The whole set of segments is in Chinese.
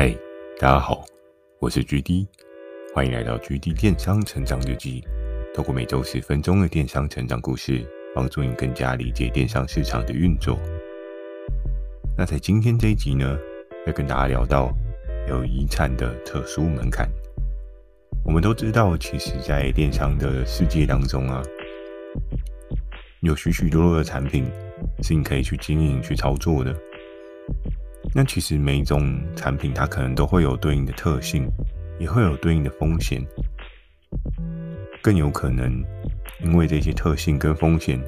嗨，大家好，我是 GD，欢迎来到 GD 电商成长日记。透过每周十分钟的电商成长故事，帮助你更加理解电商市场的运作。那在今天这一集呢，要跟大家聊到有遗产的特殊门槛。我们都知道，其实，在电商的世界当中啊，有许许多多的产品是你可以去经营、去操作的。那其实每一种产品，它可能都会有对应的特性，也会有对应的风险，更有可能因为这些特性跟风险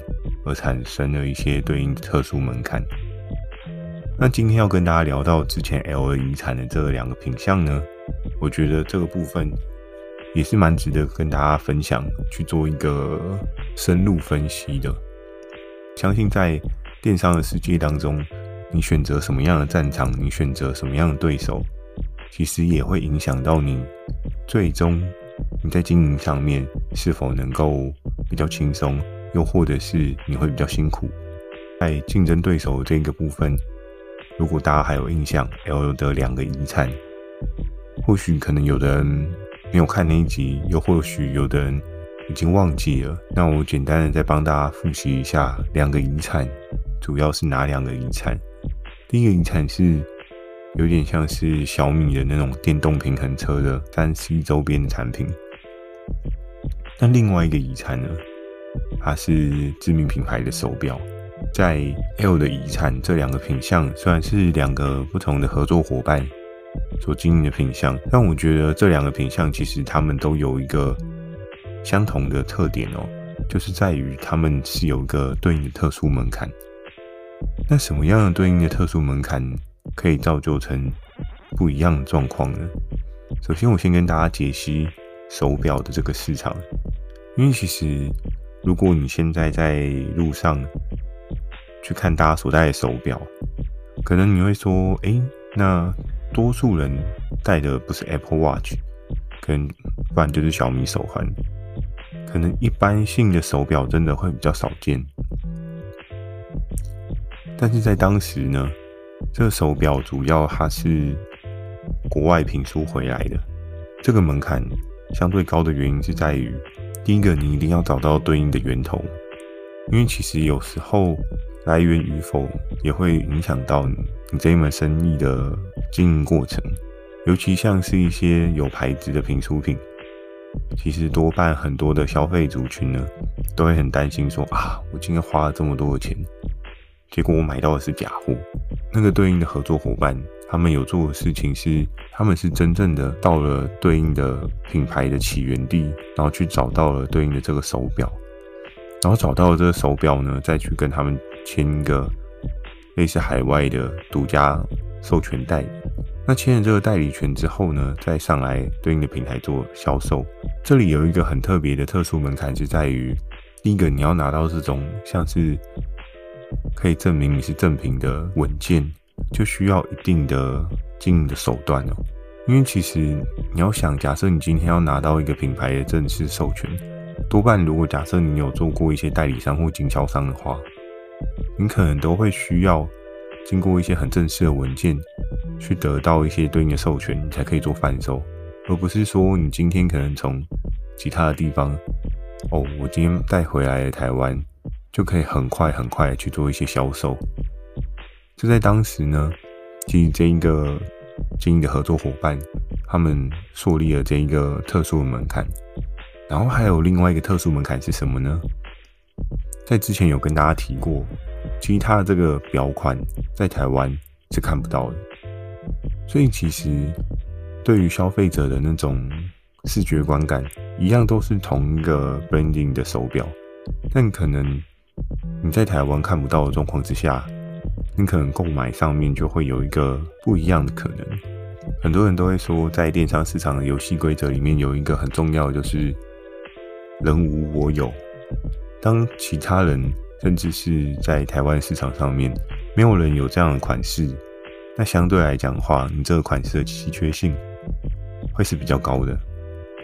而产生了一些对应的特殊门槛。那今天要跟大家聊到之前 L 遗产的这两个品项呢，我觉得这个部分也是蛮值得跟大家分享，去做一个深入分析的。相信在电商的世界当中，你选择什么样的战场，你选择什么样的对手，其实也会影响到你最终你在经营上面是否能够比较轻松，又或者是你会比较辛苦。在竞争对手这个部分，如果大家还有印象，L 的两个遗产，或许可能有的人没有看那一集，又或许有的人已经忘记了。那我简单的再帮大家复习一下，两个遗产主要是哪两个遗产？第一个遗产是有点像是小米的那种电动平衡车的三 C 周边的产品，那另外一个遗产呢，它是知名品牌的手表。在 L 的遗产这两个品项，虽然是两个不同的合作伙伴所经营的品项，但我觉得这两个品项其实他们都有一个相同的特点哦，就是在于他们是有一个对应的特殊门槛。那什么样的对应的特殊门槛可以造就成不一样的状况呢？首先，我先跟大家解析手表的这个市场，因为其实如果你现在在路上去看大家所戴的手表，可能你会说：“诶，那多数人戴的不是 Apple Watch，可能不然就是小米手环，可能一般性的手表真的会比较少见。”但是在当时呢，这手表主要它是国外评书回来的，这个门槛相对高的原因是在于，第一个你一定要找到对应的源头，因为其实有时候来源与否也会影响到你这一门生意的经营过程，尤其像是一些有牌子的评书品，其实多半很多的消费族群呢，都会很担心说啊，我今天花了这么多的钱。结果我买到的是假货。那个对应的合作伙伴，他们有做的事情是，他们是真正的到了对应的品牌的起源地，然后去找到了对应的这个手表，然后找到了这个手表呢，再去跟他们签一个类似海外的独家授权代理。那签了这个代理权之后呢，再上来对应的平台做销售。这里有一个很特别的特殊门槛，是在于第一个，你要拿到这种像是。可以证明你是正品的文件，就需要一定的经营的手段哦。因为其实你要想，假设你今天要拿到一个品牌的正式授权，多半如果假设你有做过一些代理商或经销商的话，你可能都会需要经过一些很正式的文件，去得到一些对应的授权，你才可以做贩售，而不是说你今天可能从其他的地方，哦，我今天带回来的台湾。就可以很快很快去做一些销售。就在当时呢，其实这一个经营的合作伙伴，他们树立了这一个特殊的门槛。然后还有另外一个特殊门槛是什么呢？在之前有跟大家提过，其实它的这个表款在台湾是看不到的。所以其实对于消费者的那种视觉观感，一样都是同一个 branding 的手表，但可能。你在台湾看不到的状况之下，你可能购买上面就会有一个不一样的可能。很多人都会说，在电商市场的游戏规则里面有一个很重要的，就是人无我有。当其他人甚至是在台湾市场上面没有人有这样的款式，那相对来讲的话，你这个款式的稀缺性会是比较高的。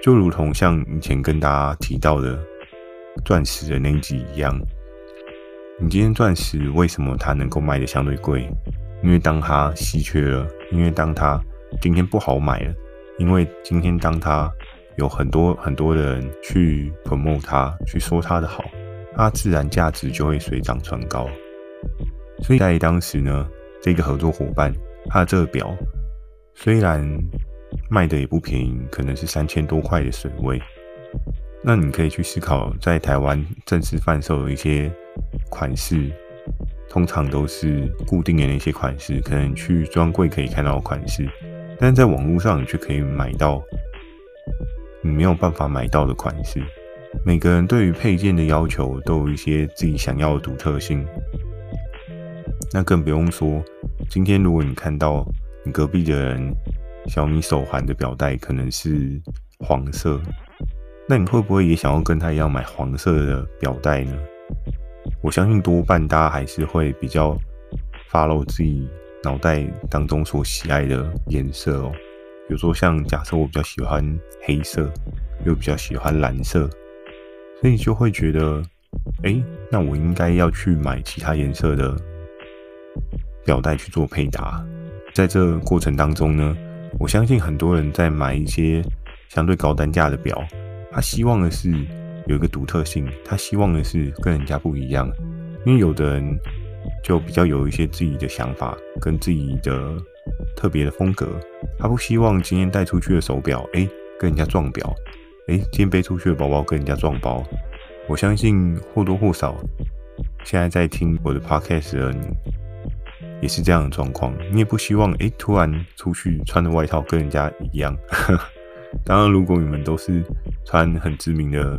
就如同像以前跟大家提到的钻石的那一集一样。你今天钻石为什么它能够卖得相对贵？因为当它稀缺了，因为当它今天不好买了，因为今天当它有很多很多的人去 promote 它，去说它的好，它自然价值就会水涨船高。所以在当时呢，这个合作伙伴他的这个表虽然卖的也不便宜，可能是三千多块的水位。那你可以去思考，在台湾正式贩售的一些款式，通常都是固定的那些款式，可能去专柜可以看到的款式，但是在网络上你却可以买到你没有办法买到的款式。每个人对于配件的要求都有一些自己想要的独特性，那更不用说，今天如果你看到你隔壁的人小米手环的表带可能是黄色。那你会不会也想要跟他一样买黄色的表带呢？我相信多半大家还是会比较 follow 自己脑袋当中所喜爱的颜色哦。比如说像假设我比较喜欢黑色，又比较喜欢蓝色，所以就会觉得，哎，那我应该要去买其他颜色的表带去做配搭。在这过程当中呢，我相信很多人在买一些相对高单价的表。他希望的是有一个独特性，他希望的是跟人家不一样，因为有的人就比较有一些自己的想法跟自己的特别的风格，他不希望今天带出去的手表，哎，跟人家撞表，哎，今天背出去的包包跟人家撞包。我相信或多或少，现在在听我的 podcast 的你，也是这样的状况，你也不希望，哎，突然出去穿的外套跟人家一样。当然，如果你们都是穿很知名的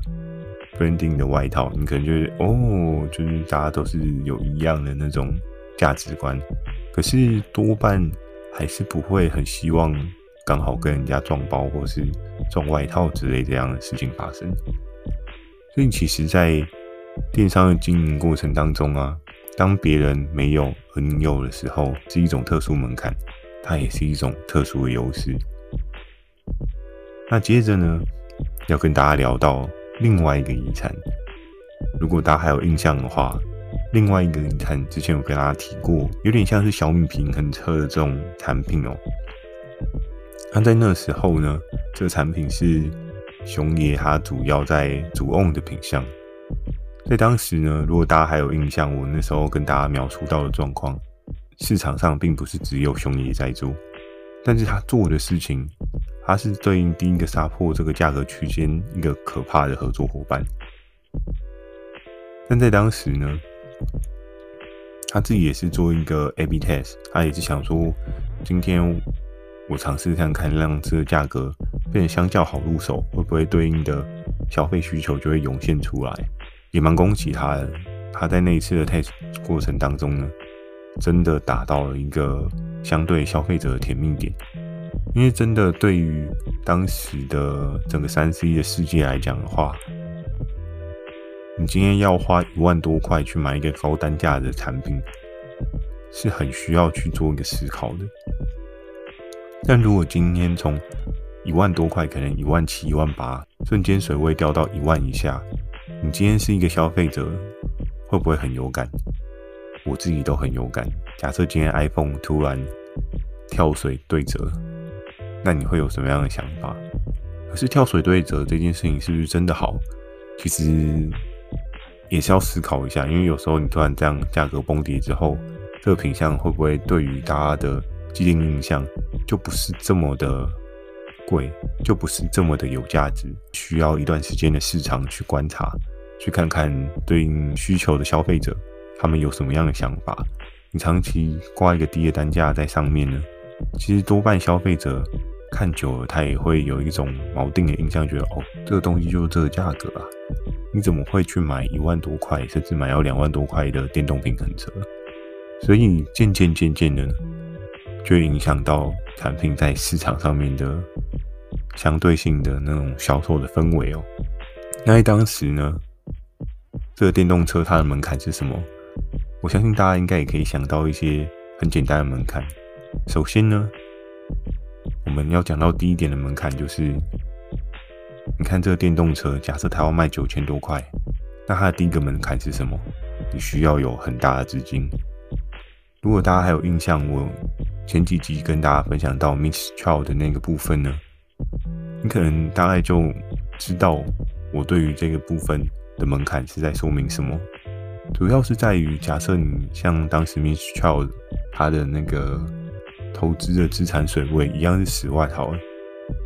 branding 的外套，你可能觉得哦，就是大家都是有一样的那种价值观。可是多半还是不会很希望刚好跟人家撞包或是撞外套之类这样的事情发生。所以，其实，在电商的经营过程当中啊，当别人没有而你有的时候，是一种特殊门槛，它也是一种特殊的优势。那接着呢，要跟大家聊到另外一个遗产。如果大家还有印象的话，另外一个遗产之前有跟大家提过，有点像是小米平衡车的这种产品哦。那在那时候呢，这个产品是熊爷他主要在主 own 的品项。在当时呢，如果大家还有印象，我那时候跟大家描述到的状况，市场上并不是只有熊爷在做，但是他做的事情。他是对应第一个杀破这个价格区间一个可怕的合作伙伴，但在当时呢，他自己也是做一个 A/B test，他也是想说，今天我尝试看看让这个价格变得相较好入手，会不会对应的消费需求就会涌现出来？也蛮恭喜他的，他在那一次的 test 过程当中呢，真的达到了一个相对消费者的甜蜜点。因为真的，对于当时的整个三 C 的世界来讲的话，你今天要花一万多块去买一个高单价的产品，是很需要去做一个思考的。但如果今天从一万多块，可能一万七、一万八，瞬间水位掉到一万以下，你今天是一个消费者，会不会很有感？我自己都很有感。假设今天 iPhone 突然跳水对折。那你会有什么样的想法？可是跳水对折这件事情是不是真的好？其实也是要思考一下，因为有时候你突然这样价格崩跌之后，这个品相会不会对于大家的既定印象就不是这么的贵，就不是这么的有价值？需要一段时间的市场去观察，去看看对应需求的消费者他们有什么样的想法。你长期挂一个低的单价在上面呢？其实多半消费者看久了，他也会有一种锚定的印象，觉得哦，这个东西就是这个价格啊，你怎么会去买一万多块，甚至买要两万多块的电动平衡车？所以渐渐渐渐的，就影响到产品在市场上面的相对性的那种销售的氛围哦。那在当时呢，这个电动车它的门槛是什么？我相信大家应该也可以想到一些很简单的门槛。首先呢，我们要讲到第一点的门槛，就是你看这个电动车，假设它要卖九千多块，那它的第一个门槛是什么？你需要有很大的资金。如果大家还有印象，我前几集跟大家分享到 Mistral 的那个部分呢，你可能大概就知道我对于这个部分的门槛是在说明什么。主要是在于，假设你像当时 Mistral 它的那个投资的资产水位一样是十万好了，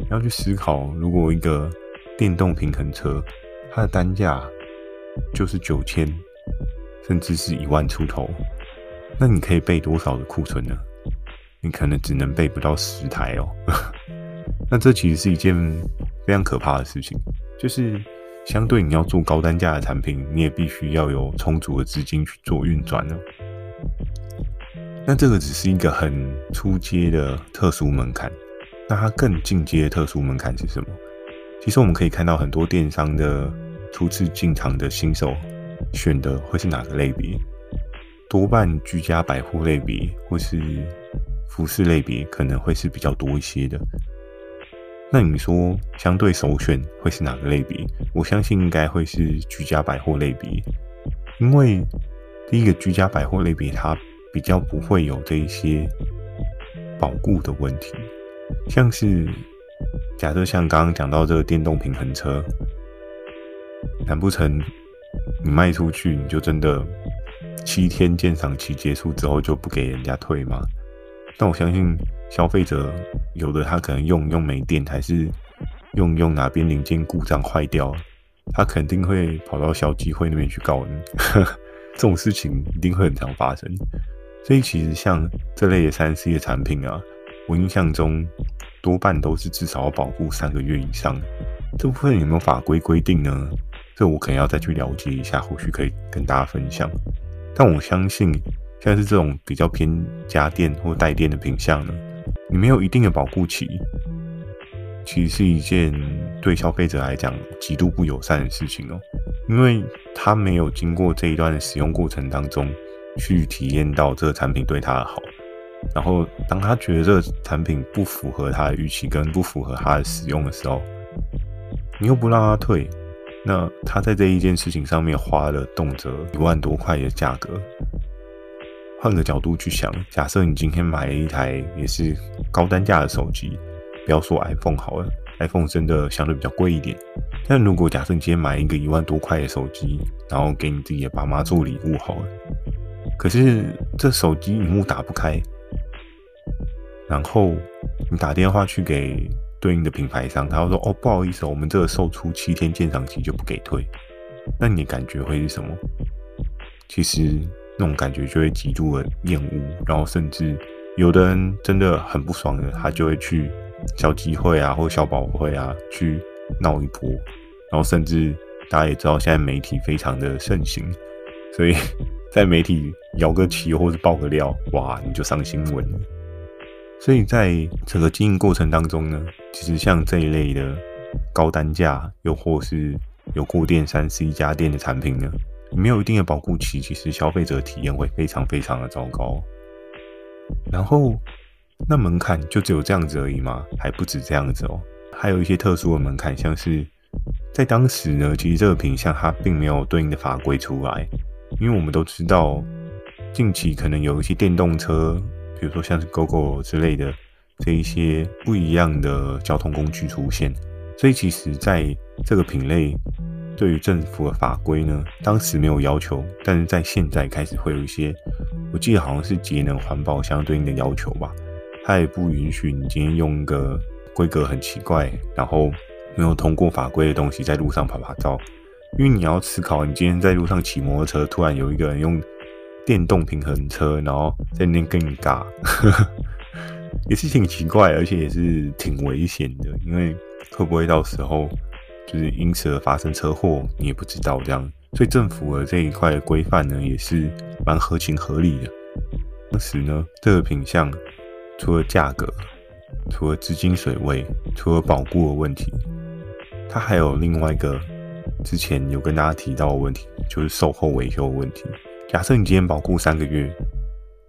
你要去思考，如果一个电动平衡车它的单价就是九千，甚至是一万出头，那你可以备多少的库存呢？你可能只能备不到十台哦。那这其实是一件非常可怕的事情，就是。相对你要做高单价的产品，你也必须要有充足的资金去做运转呢。那这个只是一个很初阶的特殊门槛，那它更进阶的特殊门槛是什么？其实我们可以看到很多电商的初次进场的新手选的会是哪个类别？多半居家百货类别或是服饰类别可能会是比较多一些的。那你说相对首选会是哪个类别？我相信应该会是居家百货类别，因为第一个居家百货类别它比较不会有这一些保固的问题，像是假设像刚刚讲到这个电动平衡车，难不成你卖出去你就真的七天鉴赏期结束之后就不给人家退吗？但我相信。消费者有的他可能用用没电，还是用用哪边零件故障坏掉，他肯定会跑到小机会那边去告你。这种事情一定会很常发生。所以其实像这类的三 C 的产品啊，我印象中多半都是至少要保护三个月以上。这部分有没有法规规定呢？这我可能要再去了解一下，或许可以跟大家分享。但我相信像是这种比较偏家电或带电的品项呢。你没有一定的保护期，其实是一件对消费者来讲极度不友善的事情哦，因为他没有经过这一段的使用过程当中去体验到这个产品对他的好，然后当他觉得这个产品不符合他的预期跟不符合他的使用的时候，你又不让他退，那他在这一件事情上面花了动辄一万多块的价格。换个角度去想，假设你今天买了一台也是高单价的手机，不要说 iPhone 好了，iPhone 真的相对比较贵一点。但如果假设你今天买一个一万多块的手机，然后给你自己的爸妈做礼物好了，可是这手机萤幕打不开，然后你打电话去给对应的品牌商，他会说：“哦，不好意思，我们这个售出七天鉴赏期就不给退。”那你感觉会是什么？其实。那种感觉就会极度的厌恶，然后甚至有的人真的很不爽的，他就会去小集会啊，或小保会啊去闹一波，然后甚至大家也知道现在媒体非常的盛行，所以在媒体摇个旗或者爆个料，哇，你就上新闻了。所以在整个经营过程当中呢，其实像这一类的高单价又或是有过电三 C 家电的产品呢，没有一定的保护期，其实消费者体验会非常非常的糟糕。然后，那门槛就只有这样子而已吗？还不止这样子哦，还有一些特殊的门槛，像是在当时呢，其实这个品相它并没有对应的法规出来，因为我们都知道，近期可能有一些电动车，比如说像是 GoGo 之类的这一些不一样的交通工具出现，所以其实在这个品类。对于政府的法规呢，当时没有要求，但是在现在开始会有一些，我记得好像是节能环保相对应的要求吧。它也不允许你今天用一个规格很奇怪，然后没有通过法规的东西在路上拍拍照，因为你要思考，你今天在路上骑摩托车，突然有一个人用电动平衡车，然后在那边跟你尬，也是挺奇怪，而且也是挺危险的，因为会不会到时候。就是因此而发生车祸，你也不知道这样，所以政府的这一块规范呢，也是蛮合情合理的。当时呢，这个品项除了价格，除了资金水位，除了保固的问题，它还有另外一个之前有跟大家提到的问题，就是售后维修的问题。假设你今天保固三个月，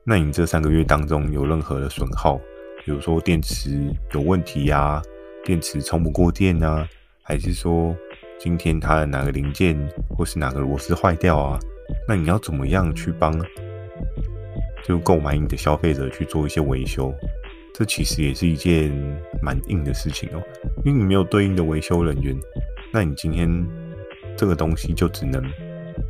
那你这三个月当中有任何的损耗，比如说电池有问题呀、电池充不过电啊。还是说，今天它的哪个零件或是哪个螺丝坏掉啊？那你要怎么样去帮就购买你的消费者去做一些维修，这其实也是一件蛮硬的事情哦，因为你没有对应的维修人员，那你今天这个东西就只能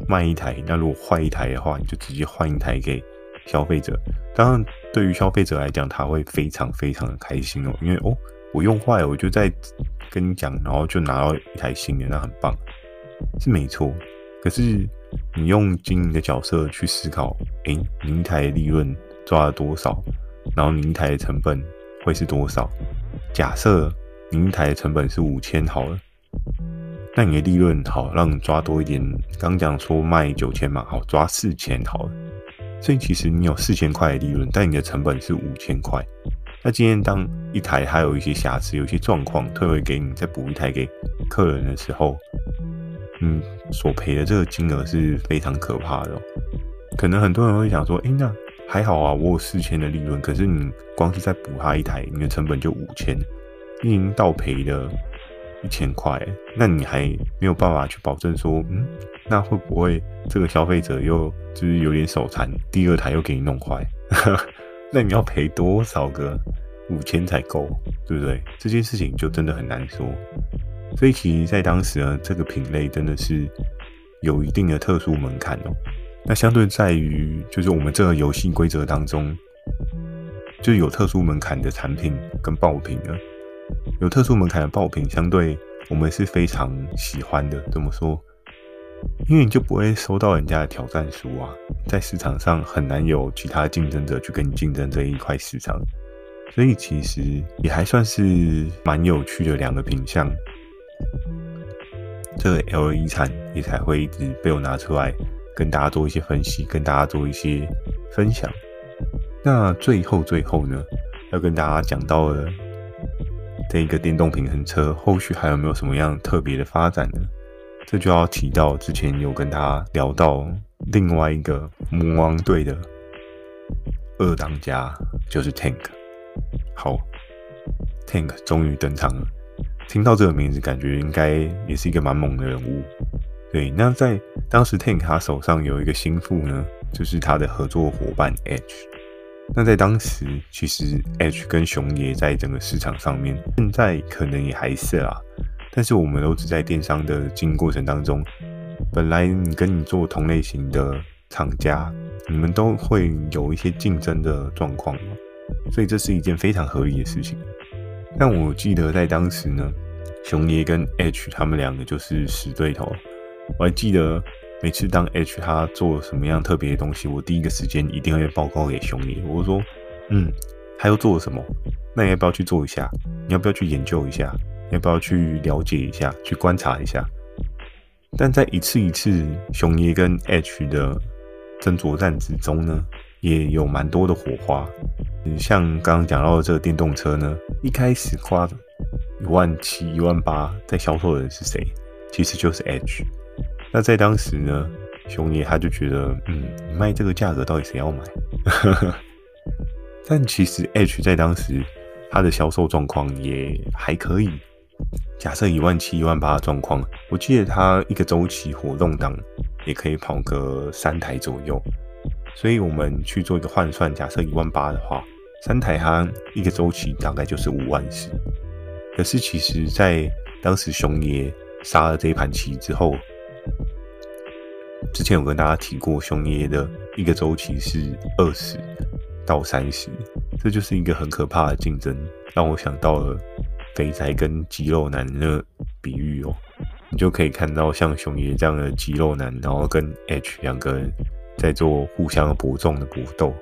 卖一台，那如果坏一台的话，你就直接换一台给消费者。当然，对于消费者来讲，他会非常非常的开心哦，因为哦，我用坏了，我就再跟你讲，然后就拿到一台新的，那很棒，是没错。可是你用经营的角色去思考，诶，你一台利润抓了多少？然后你一台的成本会是多少？假设你一台的成本是五千好了，那你的利润好，让你抓多一点。刚讲说卖九千嘛，好，抓四千好了。所以其实你有四千块的利润，但你的成本是五千块。那今天当一台还有一些瑕疵、有一些状况，退回给你，再补一台给客人的时候，嗯，索赔的这个金额是非常可怕的。可能很多人会想说，诶，那还好啊，我有四千的利润，可是你光是再补他一台，你的成本就五千，你已经倒赔了一千块，那你还没有办法去保证说，嗯，那会不会这个消费者又就是有点手残，第二台又给你弄坏？那你要赔多少个五千才够，对不对？这件事情就真的很难说。所以其实，在当时呢，这个品类真的是有一定的特殊门槛哦。那相对在于，就是我们这个游戏规则当中，就有特殊门槛的产品跟爆品呢，有特殊门槛的爆品，相对我们是非常喜欢的。怎么说？因为你就不会收到人家的挑战书啊，在市场上很难有其他竞争者去跟你竞争这一块市场，所以其实也还算是蛮有趣的两个品相。这个 L 遗产也才会一直被我拿出来跟大家做一些分析，跟大家做一些分享。那最后最后呢，要跟大家讲到了这一个电动平衡车后续还有没有什么样特别的发展呢？这就要提到之前有跟他聊到另外一个魔王队的二当家，就是 Tank。好，Tank 终于登场了。听到这个名字，感觉应该也是一个蛮猛的人物。对，那在当时 Tank 他手上有一个心腹呢，就是他的合作伙伴 H。那在当时，其实 H 跟熊爷在整个市场上面，现在可能也还是啊，但是我们都只在电商的经营过程当中，本来你跟你做同类型的厂家，你们都会有一些竞争的状况，所以这是一件非常合理的事情。但我记得在当时呢，熊爷跟 H 他们两个就是死对头。我还记得每次当 H 他做什么样特别的东西，我第一个时间一定会报告给熊爷。我说：“嗯，他又做了什么？那你要不要去做一下？你要不要去研究一下？要不要去了解一下？去观察一下？”但在一次一次熊爷跟 H 的争夺战之中呢，也有蛮多的火花。像刚刚讲到的这个电动车呢，一开始花一万七、一万八在销售的人是谁？其实就是 H。那在当时呢，熊爷他就觉得，嗯，卖这个价格到底谁要买？但其实 H 在当时他的销售状况也还可以。假设一万七、一万八的状况，我记得他一个周期活动档也可以跑个三台左右。所以我们去做一个换算，假设一万八的话。三台它一个周期大概就是五万四，可是其实，在当时熊爷杀了这一盘棋之后，之前有跟大家提过，熊爷的一个周期是二十到三十，这就是一个很可怕的竞争，让我想到了肥宅跟肌肉男的比喻哦，你就可以看到像熊爷这样的肌肉男，然后跟 H 两个人在做互相搏斗的搏斗。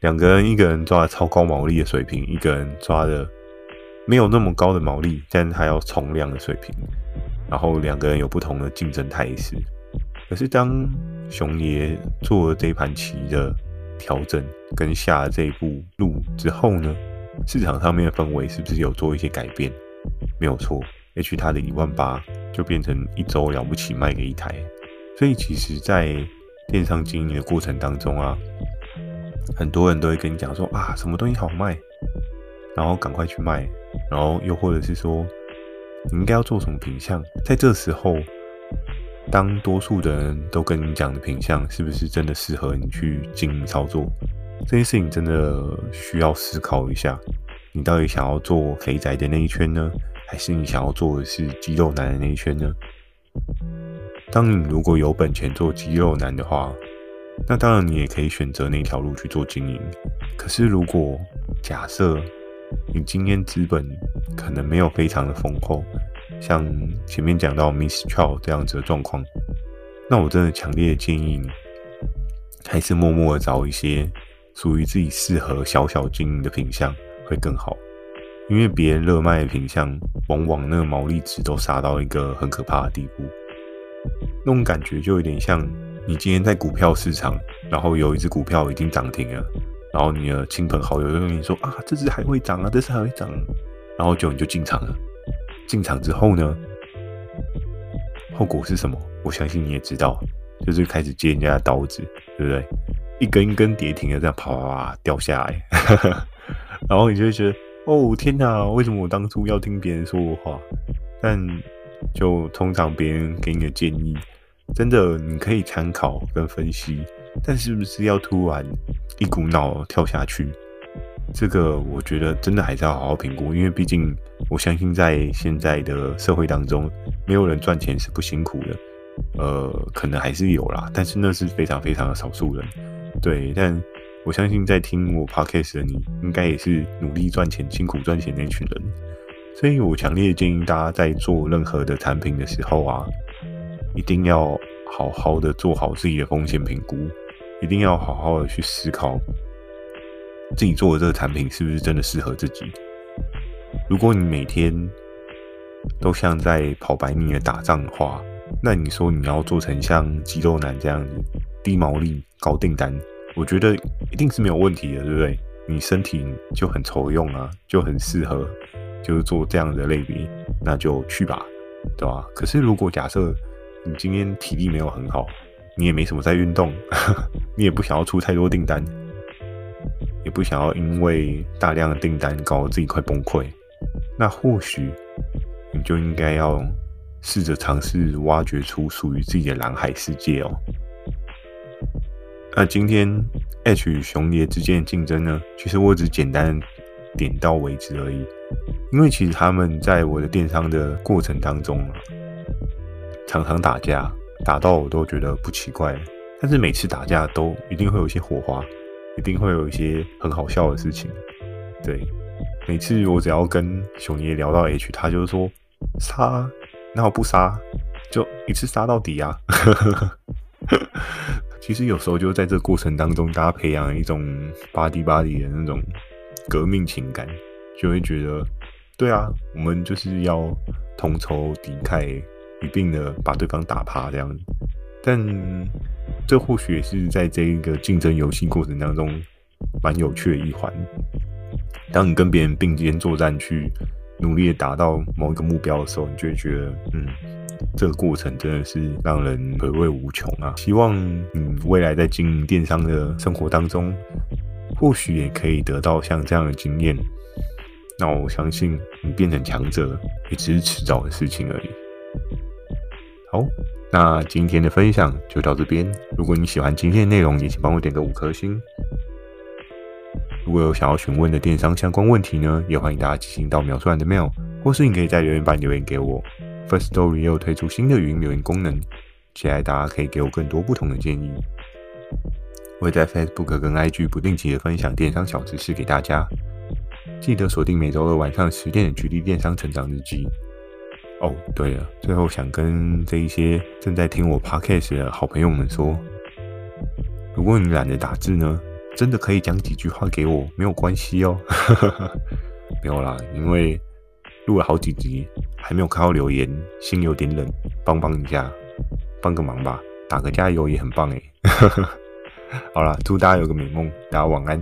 两个人，一个人抓的超高毛利的水平，一个人抓的没有那么高的毛利，但是他要冲量的水平。然后两个人有不同的竞争态势。可是当熊爷做了这盘棋的调整，跟下了这一步路之后呢，市场上面的氛围是不是有做一些改变？没有错，H 他的一万八就变成一周了不起卖给一台。所以其实，在电商经营的过程当中啊。很多人都会跟你讲说啊，什么东西好卖，然后赶快去卖，然后又或者是说你应该要做什么品项，在这时候当多数的人都跟你讲的品项，是不是真的适合你去经营操作？这件事情真的需要思考一下。你到底想要做肥宅的那一圈呢，还是你想要做的是肌肉男的那一圈呢？当你如果有本钱做肌肉男的话，那当然你也可以选择那条路去做经营。可是如果假设你今天资本可能没有非常的丰厚，像前面讲到 Mistral 这样子的状况，那我真的强烈建议你，还是默默的找一些属于自己适合小小经营的品相会更好，因为别人热卖的品相，往往那个毛利值都杀到一个很可怕的地步，那种感觉就有点像你今天在股票市场，然后有一只股票已经涨停了，然后你的亲朋好友就跟你说啊，这只还会涨啊，这只还会涨，然后就你就进场了。进场之后呢，后果是什么？我相信你也知道，就是开始接人家的刀子，对不对？一根一根跌停的这样啪啪啪掉下来，然后你就会觉得，哦天哪，为什么我当初要听别人说我话？但就通常别人给你的建议，真的你可以参考跟分析，但是不是要突然一股脑跳下去？这个我觉得真的还是要好好评估，因为毕竟我相信在现在的社会当中，没有人赚钱是不辛苦的。呃，可能还是有啦，但是那是非常非常的少数人。对，但我相信在听我 podcast 的你，应该也是努力赚钱、辛苦赚钱那群人。所以我强烈建议大家在做任何的产品的时候啊，一定要好好的做好自己的风险评估，一定要好好的去思考。自己做的这个产品是不是真的适合自己？如果你每天都像在跑百米的打仗的话，那你说你要做成像肌肉男这样子低毛利高订单，我觉得一定是没有问题的，对不对？你身体就很愁用啊，就很适合，就是做这样的类别，那就去吧，对吧？可是如果假设你今天体力没有很好，你也没什么在运动，你也不想要出太多订单。也不想要因为大量的订单搞得自己快崩溃，那或许你就应该要试着尝试挖掘出属于自己的蓝海世界哦。那今天 H 与熊爷之间的竞争呢？其实我只简单点到为止而已，因为其实他们在我的电商的过程当中，常常打架，打到我都觉得不奇怪，但是每次打架都一定会有一些火花。一定会有一些很好笑的事情，对。每次我只要跟熊爷聊到 H，他就是说杀，那我不杀，就一次杀到底啊。其实有时候就在这过程当中，大家培养一种 buddy buddy 的那种革命情感，就会觉得，对啊，我们就是要同仇敌忾，一并的把对方打趴这样子。但这或许也是在这一个竞争游戏过程当中蛮有趣的一环。当你跟别人并肩作战，去努力的达到某一个目标的时候，你就会觉得，嗯，这个过程真的是让人回味无穷啊！希望你未来在经营电商的生活当中，或许也可以得到像这样的经验。那我相信你变成强者，也只是迟早的事情而已。好。那今天的分享就到这边。如果你喜欢今天的内容，也请帮我点个五颗星。如果有想要询问的电商相关问题呢，也欢迎大家寄信到描述栏的 mail，或是你可以在留言板留言给我。First Story 又推出新的语音留言功能，期待大家可以给我更多不同的建议。我会在 Facebook 跟 IG 不定期的分享电商小知识给大家，记得锁定每周二晚上十点的《橘力电商成长日记》。哦，对了，最后想跟这一些正在听我 podcast 的好朋友们说，如果你懒得打字呢，真的可以讲几句话给我，没有关系哦。没有啦，因为录了好几集，还没有看到留言，心有点冷，帮帮一下，帮个忙吧，打个加油也很棒哎。好了，祝大家有个美梦，大家晚安。